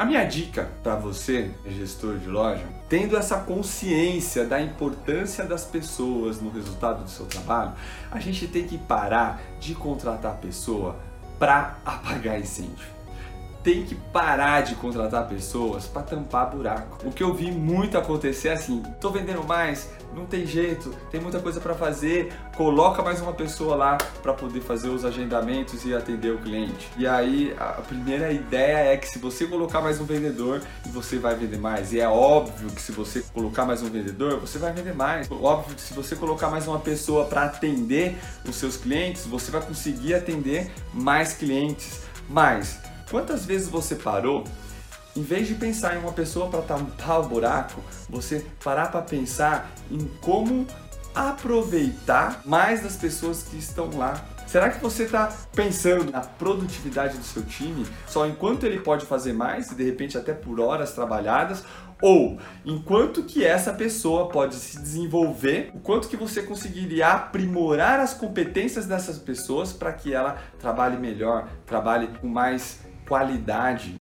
A minha dica para você, gestor de loja, tendo essa consciência da importância das pessoas no resultado do seu trabalho, a gente tem que parar de contratar pessoa para apagar incêndio tem que parar de contratar pessoas para tampar buraco. O que eu vi muito acontecer é assim: tô vendendo mais, não tem jeito, tem muita coisa para fazer, coloca mais uma pessoa lá para poder fazer os agendamentos e atender o cliente. E aí a primeira ideia é que se você colocar mais um vendedor, você vai vender mais. E é óbvio que se você colocar mais um vendedor, você vai vender mais. Óbvio que se você colocar mais uma pessoa para atender os seus clientes, você vai conseguir atender mais clientes. Mas Quantas vezes você parou, em vez de pensar em uma pessoa para tampar o buraco, você parar para pensar em como aproveitar mais das pessoas que estão lá. Será que você está pensando na produtividade do seu time só enquanto ele pode fazer mais e de repente até por horas trabalhadas? Ou enquanto que essa pessoa pode se desenvolver, o quanto que você conseguiria aprimorar as competências dessas pessoas para que ela trabalhe melhor, trabalhe com mais qualidade